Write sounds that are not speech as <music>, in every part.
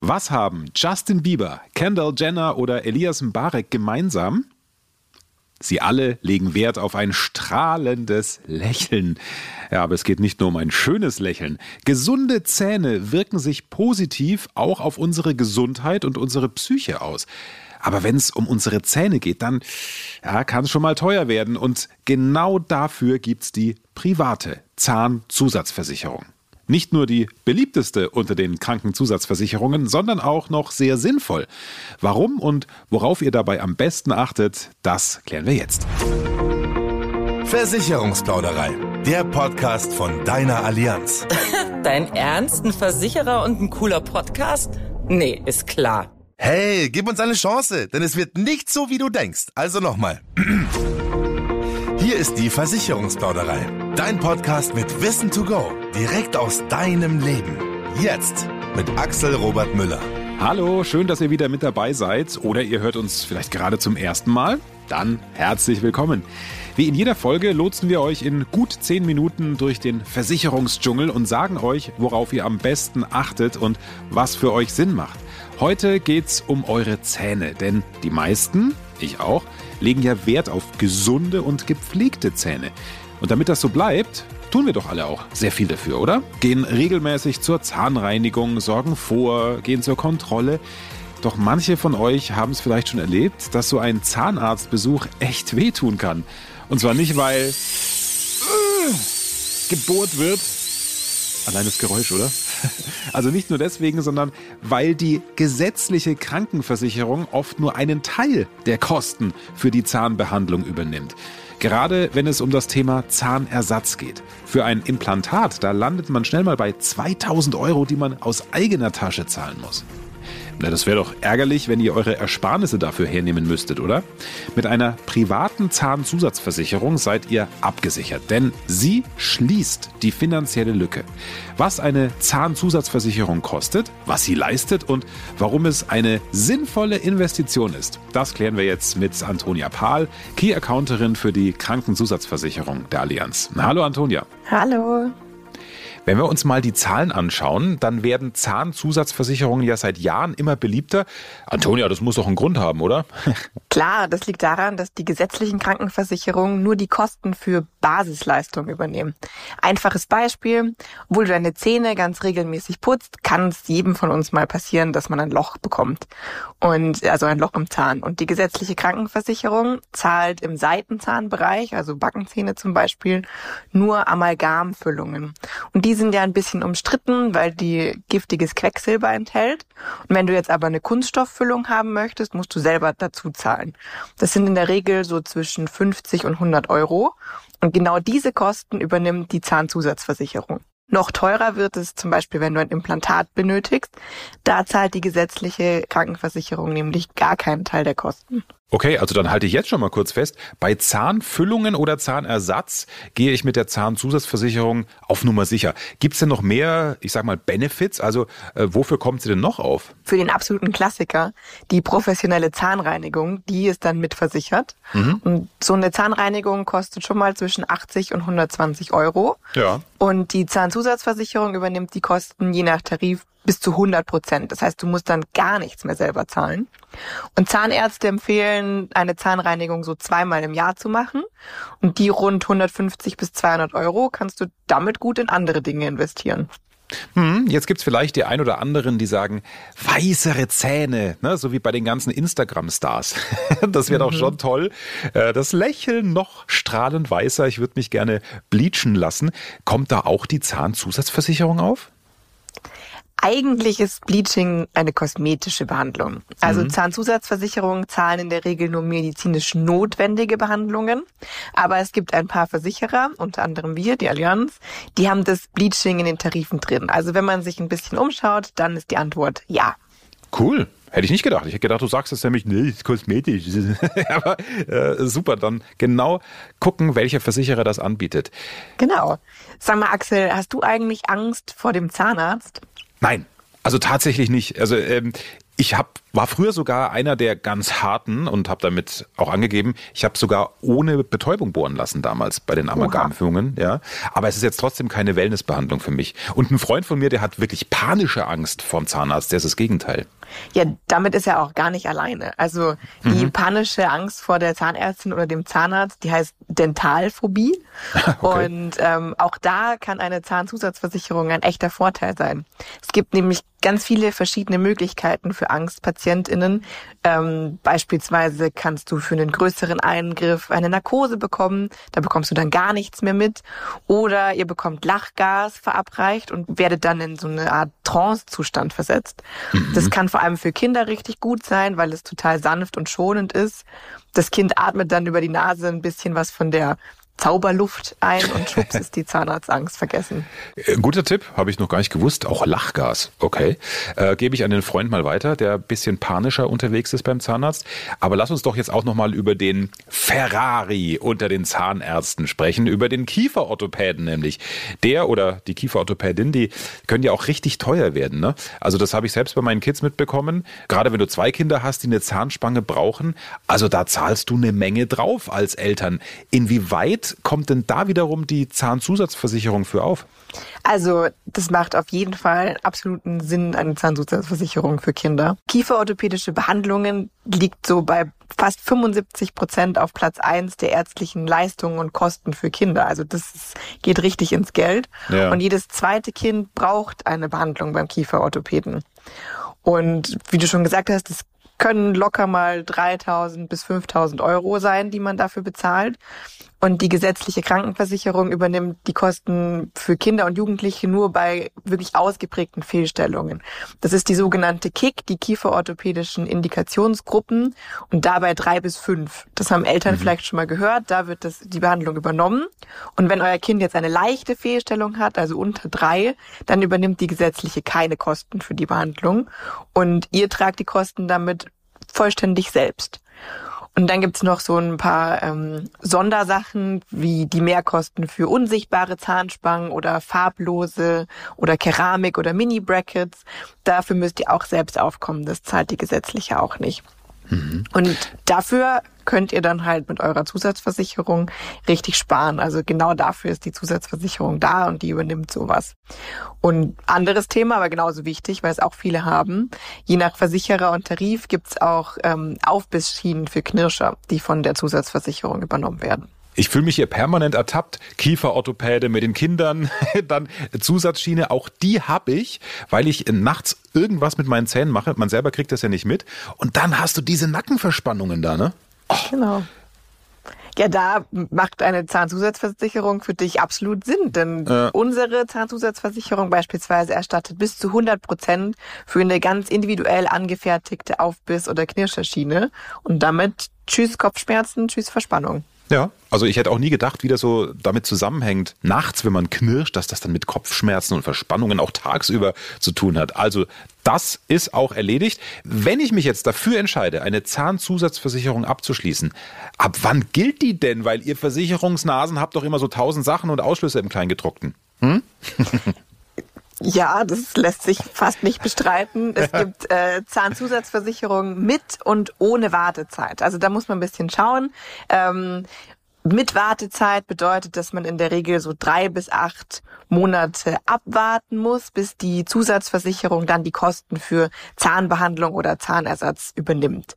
Was haben Justin Bieber, Kendall Jenner oder Elias Mbarek gemeinsam? Sie alle legen Wert auf ein strahlendes Lächeln. Ja, aber es geht nicht nur um ein schönes Lächeln. Gesunde Zähne wirken sich positiv auch auf unsere Gesundheit und unsere Psyche aus. Aber wenn es um unsere Zähne geht, dann ja, kann es schon mal teuer werden. Und genau dafür gibt es die private Zahnzusatzversicherung. Nicht nur die beliebteste unter den Krankenzusatzversicherungen, sondern auch noch sehr sinnvoll. Warum und worauf ihr dabei am besten achtet, das klären wir jetzt. Versicherungsplauderei, der Podcast von deiner Allianz. <laughs> Dein Ernst? Ein Versicherer und ein cooler Podcast? Nee, ist klar. Hey, gib uns eine Chance, denn es wird nicht so, wie du denkst. Also nochmal. <clears throat> Hier ist die Versicherungsplauderei. Dein Podcast mit Wissen to go. Direkt aus deinem Leben. Jetzt mit Axel Robert Müller. Hallo, schön, dass ihr wieder mit dabei seid oder ihr hört uns vielleicht gerade zum ersten Mal. Dann herzlich willkommen. Wie in jeder Folge lotsen wir euch in gut 10 Minuten durch den Versicherungsdschungel und sagen euch, worauf ihr am besten achtet und was für euch Sinn macht. Heute geht's um eure Zähne, denn die meisten, ich auch, legen ja Wert auf gesunde und gepflegte Zähne. Und damit das so bleibt, tun wir doch alle auch sehr viel dafür, oder? Gehen regelmäßig zur Zahnreinigung, sorgen vor, gehen zur Kontrolle. Doch manche von euch haben es vielleicht schon erlebt, dass so ein Zahnarztbesuch echt wehtun kann. Und zwar nicht, weil äh, gebohrt wird. Allein das Geräusch, oder? <laughs> Also nicht nur deswegen, sondern weil die gesetzliche Krankenversicherung oft nur einen Teil der Kosten für die Zahnbehandlung übernimmt. Gerade wenn es um das Thema Zahnersatz geht. Für ein Implantat, da landet man schnell mal bei 2000 Euro, die man aus eigener Tasche zahlen muss. Na, das wäre doch ärgerlich, wenn ihr eure Ersparnisse dafür hernehmen müsstet, oder? Mit einer privaten Zahnzusatzversicherung seid ihr abgesichert, denn sie schließt die finanzielle Lücke. Was eine Zahnzusatzversicherung kostet, was sie leistet und warum es eine sinnvolle Investition ist, das klären wir jetzt mit Antonia Pahl, Key Accounterin für die Krankenzusatzversicherung der Allianz. Hallo Antonia. Hallo. Wenn wir uns mal die Zahlen anschauen, dann werden Zahnzusatzversicherungen ja seit Jahren immer beliebter. Antonia, das muss doch einen Grund haben, oder? <laughs> Klar, das liegt daran, dass die gesetzlichen Krankenversicherungen nur die Kosten für Basisleistungen übernehmen. Einfaches Beispiel, obwohl du deine Zähne ganz regelmäßig putzt, kann es jedem von uns mal passieren, dass man ein Loch bekommt. Und also ein Loch im Zahn. Und die gesetzliche Krankenversicherung zahlt im Seitenzahnbereich, also Backenzähne zum Beispiel, nur Amalgamfüllungen. Und die sind ja ein bisschen umstritten, weil die giftiges Quecksilber enthält. Und wenn du jetzt aber eine Kunststofffüllung haben möchtest, musst du selber dazu zahlen. Das sind in der Regel so zwischen 50 und 100 Euro. Und genau diese Kosten übernimmt die Zahnzusatzversicherung. Noch teurer wird es zum Beispiel, wenn du ein Implantat benötigst. Da zahlt die gesetzliche Krankenversicherung nämlich gar keinen Teil der Kosten. Okay, also dann halte ich jetzt schon mal kurz fest. Bei Zahnfüllungen oder Zahnersatz gehe ich mit der Zahnzusatzversicherung auf Nummer sicher. Gibt es denn noch mehr, ich sag mal, Benefits? Also äh, wofür kommt sie denn noch auf? Für den absoluten Klassiker, die professionelle Zahnreinigung, die ist dann mitversichert. Mhm. Und so eine Zahnreinigung kostet schon mal zwischen 80 und 120 Euro. Ja. Und die Zahnzusatzversicherung übernimmt die Kosten je nach Tarif bis zu 100 Prozent. Das heißt, du musst dann gar nichts mehr selber zahlen. Und Zahnärzte empfehlen, eine Zahnreinigung so zweimal im Jahr zu machen. Und die rund 150 bis 200 Euro kannst du damit gut in andere Dinge investieren. Hm, jetzt gibt's vielleicht die ein oder anderen, die sagen, weißere Zähne, ne, so wie bei den ganzen Instagram-Stars. <laughs> Das wäre mhm. doch schon toll. Äh, das Lächeln noch strahlend weißer. Ich würde mich gerne bleachen lassen. Kommt da auch die Zahnzusatzversicherung auf? Eigentlich ist Bleaching eine kosmetische Behandlung. Also mhm. Zahnzusatzversicherungen zahlen in der Regel nur medizinisch notwendige Behandlungen. Aber es gibt ein paar Versicherer, unter anderem wir, die Allianz, die haben das Bleaching in den Tarifen drin. Also wenn man sich ein bisschen umschaut, dann ist die Antwort ja. Cool. Hätte ich nicht gedacht. Ich hätte gedacht, du sagst es nämlich, nee, ist kosmetisch. <laughs> Aber äh, super, dann genau gucken, welcher Versicherer das anbietet. Genau. Sag mal, Axel, hast du eigentlich Angst vor dem Zahnarzt? Nein, also tatsächlich nicht. Also ähm, Ich hab, war früher sogar einer der ganz harten und habe damit auch angegeben, ich habe sogar ohne Betäubung bohren lassen damals bei den Amalgamführungen. Ja, aber es ist jetzt trotzdem keine Wellnessbehandlung für mich. Und ein Freund von mir, der hat wirklich panische Angst vorm Zahnarzt. Der ist das Gegenteil. Ja, damit ist er auch gar nicht alleine. Also die mhm. panische Angst vor der Zahnärztin oder dem Zahnarzt, die heißt Dentalphobie. <laughs> okay. Und ähm, auch da kann eine Zahnzusatzversicherung ein echter Vorteil sein. Es gibt nämlich ganz viele verschiedene Möglichkeiten für Angstpatientinnen. Ähm, beispielsweise kannst du für einen größeren Eingriff eine Narkose bekommen. Da bekommst du dann gar nichts mehr mit. Oder ihr bekommt Lachgas verabreicht und werdet dann in so eine Art Trance-Zustand versetzt. Mhm. Das kann vor allem für Kinder richtig gut sein, weil es total sanft und schonend ist. Das Kind atmet dann über die Nase ein bisschen was von der Zauberluft ein und <laughs> schwupps ist die Zahnarztangst vergessen. Äh, guter Tipp, habe ich noch gar nicht gewusst. Auch Lachgas, okay. Äh, Gebe ich an den Freund mal weiter, der ein bisschen panischer unterwegs ist beim Zahnarzt. Aber lass uns doch jetzt auch nochmal über den Ferrari unter den Zahnärzten sprechen, über den Kieferorthopäden nämlich. Der oder die Kieferorthopädin, die können ja auch richtig teuer werden. Ne? Also das habe ich selbst bei meinen Kids mitbekommen. Gerade wenn du zwei Kinder hast, die eine Zahnspange brauchen, also da zahlst du eine Menge drauf als Eltern. Inwieweit kommt denn da wiederum die Zahnzusatzversicherung für auf? Also, das macht auf jeden Fall absoluten Sinn, eine Zahnzusatzversicherung für Kinder. Kieferorthopädische Behandlungen liegt so bei fast 75 Prozent auf Platz eins der ärztlichen Leistungen und Kosten für Kinder. Also das ist, geht richtig ins Geld. Ja. Und jedes zweite Kind braucht eine Behandlung beim Kieferorthopäden. Und wie du schon gesagt hast, es können locker mal 3000 bis 5000 Euro sein, die man dafür bezahlt. Und die gesetzliche Krankenversicherung übernimmt die Kosten für Kinder und Jugendliche nur bei wirklich ausgeprägten Fehlstellungen. Das ist die sogenannte KIK, die kieferorthopädischen Indikationsgruppen und dabei drei bis fünf. Das haben Eltern mhm. vielleicht schon mal gehört. Da wird das, die Behandlung übernommen. Und wenn euer Kind jetzt eine leichte Fehlstellung hat, also unter drei, dann übernimmt die gesetzliche keine Kosten für die Behandlung. Und ihr tragt die Kosten damit vollständig selbst. Und dann gibt's noch so ein paar ähm, Sondersachen wie die Mehrkosten für unsichtbare Zahnspangen oder farblose oder Keramik oder Mini-Brackets. Dafür müsst ihr auch selbst aufkommen. Das zahlt die gesetzliche auch nicht. Mhm. Und dafür könnt ihr dann halt mit eurer Zusatzversicherung richtig sparen. Also genau dafür ist die Zusatzversicherung da und die übernimmt sowas. Und anderes Thema, aber genauso wichtig, weil es auch viele haben. Je nach Versicherer und Tarif gibt's auch ähm, Aufbissschienen für Knirscher, die von der Zusatzversicherung übernommen werden. Ich fühle mich hier permanent ertappt. Kieferorthopäde mit den Kindern, <laughs> dann Zusatzschiene, auch die habe ich, weil ich nachts irgendwas mit meinen Zähnen mache. Man selber kriegt das ja nicht mit. Und dann hast du diese Nackenverspannungen da, ne? Oh. Genau. Ja, da macht eine Zahnzusatzversicherung für dich absolut Sinn, denn ja. unsere Zahnzusatzversicherung beispielsweise erstattet bis zu 100 Prozent für eine ganz individuell angefertigte Aufbiss- oder Knirscherschiene und damit tschüss Kopfschmerzen, tschüss Verspannung. Ja, also ich hätte auch nie gedacht, wie das so damit zusammenhängt, nachts, wenn man knirscht, dass das dann mit Kopfschmerzen und Verspannungen auch tagsüber zu tun hat. Also das ist auch erledigt. Wenn ich mich jetzt dafür entscheide, eine Zahnzusatzversicherung abzuschließen, ab wann gilt die denn? Weil ihr Versicherungsnasen habt doch immer so tausend Sachen und Ausschlüsse im Kleingedruckten. Hm? <laughs> Ja, das lässt sich fast nicht bestreiten. Es <laughs> gibt äh, Zahnzusatzversicherungen mit und ohne Wartezeit. Also da muss man ein bisschen schauen. Ähm, mit Wartezeit bedeutet, dass man in der Regel so drei bis acht Monate abwarten muss, bis die Zusatzversicherung dann die Kosten für Zahnbehandlung oder Zahnersatz übernimmt.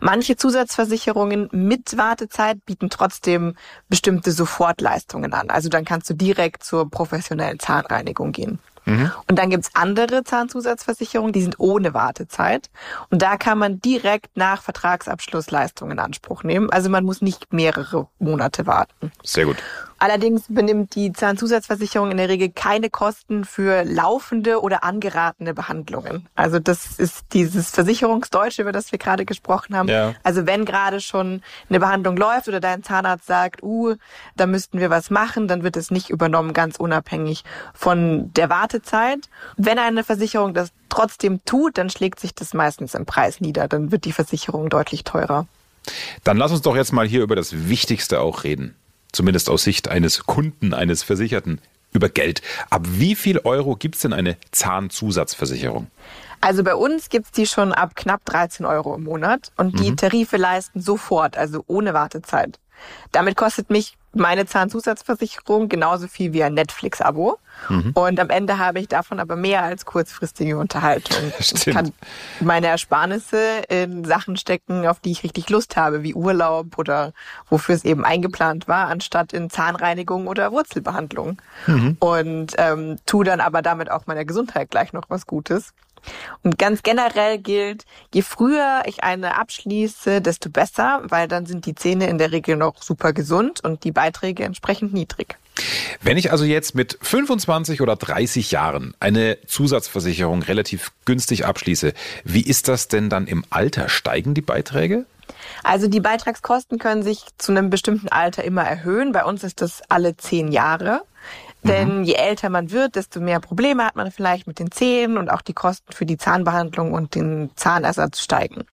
Manche Zusatzversicherungen mit Wartezeit bieten trotzdem bestimmte Sofortleistungen an. Also dann kannst du direkt zur professionellen Zahnreinigung gehen. Mhm. Und dann gibt's andere Zahnzusatzversicherungen, die sind ohne Wartezeit. Und da kann man direkt nach Vertragsabschluss Leistungen in Anspruch nehmen. Also man muss nicht mehrere Monate warten. Sehr gut. Allerdings benimmt die Zahnzusatzversicherung in der Regel keine Kosten für laufende oder angeratene Behandlungen. Also das ist dieses Versicherungsdeutsche, über das wir gerade gesprochen haben. Ja. Also wenn gerade schon eine Behandlung läuft oder dein Zahnarzt sagt, uh, da müssten wir was machen, dann wird es nicht übernommen, ganz unabhängig von der Wartezeit. Wenn eine Versicherung das trotzdem tut, dann schlägt sich das meistens im Preis nieder. Dann wird die Versicherung deutlich teurer. Dann lass uns doch jetzt mal hier über das Wichtigste auch reden zumindest aus Sicht eines Kunden, eines Versicherten, über Geld. Ab wie viel Euro gibt es denn eine Zahnzusatzversicherung? Also bei uns gibt's die schon ab knapp 13 Euro im Monat und die Tarife leisten sofort, also ohne Wartezeit. Damit kostet mich meine Zahnzusatzversicherung genauso viel wie ein Netflix-Abo. Und am Ende habe ich davon aber mehr als kurzfristige Unterhaltung. <laughs> Ich Stimmt. kann meine Ersparnisse in Sachen stecken, auf die ich richtig Lust habe, wie Urlaub oder wofür es eben eingeplant war, anstatt in Zahnreinigung oder Wurzelbehandlung. Und ähm, tu dann aber damit auch meiner Gesundheit gleich noch was Gutes. Und ganz generell gilt, je früher ich eine abschließe, desto besser, weil dann sind die Zähne in der Regel noch super gesund und die Beiträge entsprechend niedrig. Wenn ich also jetzt mit 25 oder 30 Jahren eine Zusatzversicherung relativ günstig abschließe, wie ist das denn dann im Alter? Steigen die Beiträge? Also die Beitragskosten können sich zu einem bestimmten Alter immer erhöhen. Bei uns ist das alle zehn Jahre. Denn je älter man wird, desto mehr Probleme hat man vielleicht mit den Zähnen und auch die Kosten für die Zahnbehandlung und den Zahnersatz steigen.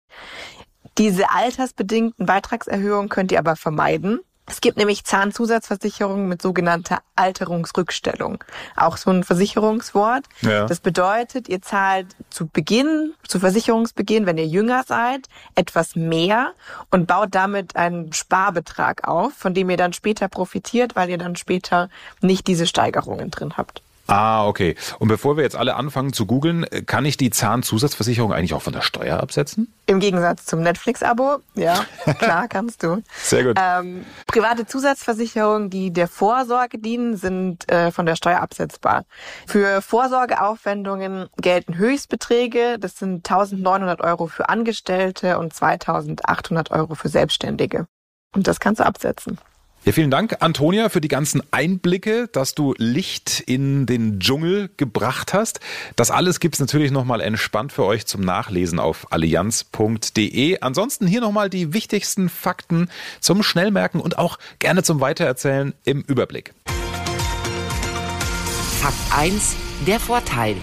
Diese altersbedingten Beitragserhöhungen könnt ihr aber vermeiden. Es gibt nämlich Zahnzusatzversicherungen mit sogenannter Alterungsrückstellung. Auch so ein Versicherungswort. Ja. Das bedeutet, ihr zahlt zu Beginn, zu Versicherungsbeginn, wenn ihr jünger seid, etwas mehr und baut damit einen Sparbetrag auf, von dem ihr dann später profitiert, weil ihr dann später nicht diese Steigerungen drin habt. Ah, okay. Und bevor wir jetzt alle anfangen zu googeln, kann ich die Zahnzusatzversicherung eigentlich auch von der Steuer absetzen? Im Gegensatz zum Netflix-Abo, ja, <laughs> klar kannst du. Sehr gut. Ähm, private Zusatzversicherungen, die der Vorsorge dienen, sind äh, von der Steuer absetzbar. Für Vorsorgeaufwendungen gelten Höchstbeträge. Das sind 1900 Euro für Angestellte und 2800 Euro für Selbstständige. Und das kannst du absetzen. Ja, vielen Dank, Antonia, für die ganzen Einblicke, dass du Licht in den Dschungel gebracht hast. Das alles gibt's natürlich nochmal entspannt für euch zum Nachlesen auf allianz.de. Ansonsten hier nochmal die wichtigsten Fakten zum Schnellmerken und auch gerne zum Weitererzählen im Überblick. Fakt 1. Der Vorteil.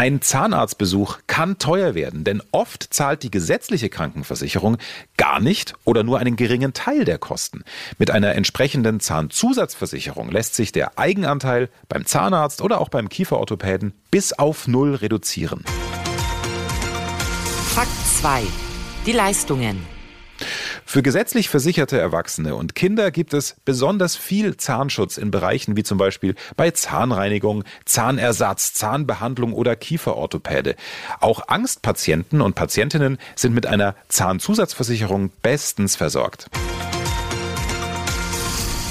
Ein Zahnarztbesuch kann teuer werden, denn oft zahlt die gesetzliche Krankenversicherung gar nicht oder nur einen geringen Teil der Kosten. Mit einer entsprechenden Zahnzusatzversicherung lässt sich der Eigenanteil beim Zahnarzt oder auch beim Kieferorthopäden bis auf Null reduzieren. Fakt 2. Die Leistungen. Für gesetzlich versicherte Erwachsene und Kinder gibt es besonders viel Zahnschutz in Bereichen wie zum Beispiel bei Zahnreinigung, Zahnersatz, Zahnbehandlung oder Kieferorthopäde. Auch Angstpatienten und Patientinnen sind mit einer Zahnzusatzversicherung bestens versorgt.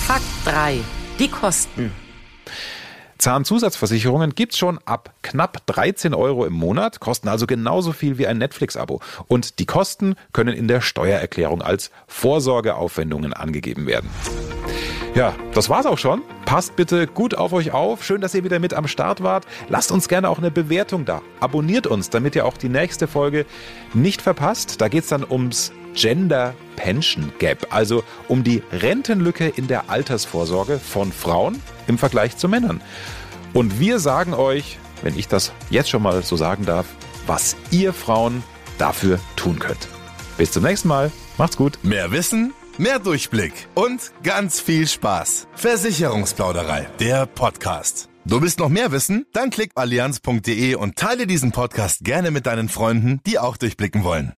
Fakt 3. Die Kosten. Zahnzusatzversicherungen gibt's schon ab knapp 13 Euro im Monat, kosten also genauso viel wie ein Netflix-Abo. Und die Kosten können in der Steuererklärung als Vorsorgeaufwendungen angegeben werden. Ja, das war's auch schon. Passt bitte gut auf euch auf. Schön, dass ihr wieder mit am Start wart. Lasst uns gerne auch eine Bewertung da. Abonniert uns, damit ihr auch die nächste Folge nicht verpasst. Da geht's dann ums Gender Pension Gap, also um die Rentenlücke in der Altersvorsorge von Frauen im Vergleich zu Männern. Und wir sagen euch, wenn ich das jetzt schon mal so sagen darf, was ihr Frauen dafür tun könnt. Bis zum nächsten Mal. Macht's gut. Mehr Wissen, mehr Durchblick und ganz viel Spaß. Versicherungsplauderei, der Podcast. Du willst noch mehr wissen? Dann klick allianz.de und teile diesen Podcast gerne mit deinen Freunden, die auch durchblicken wollen.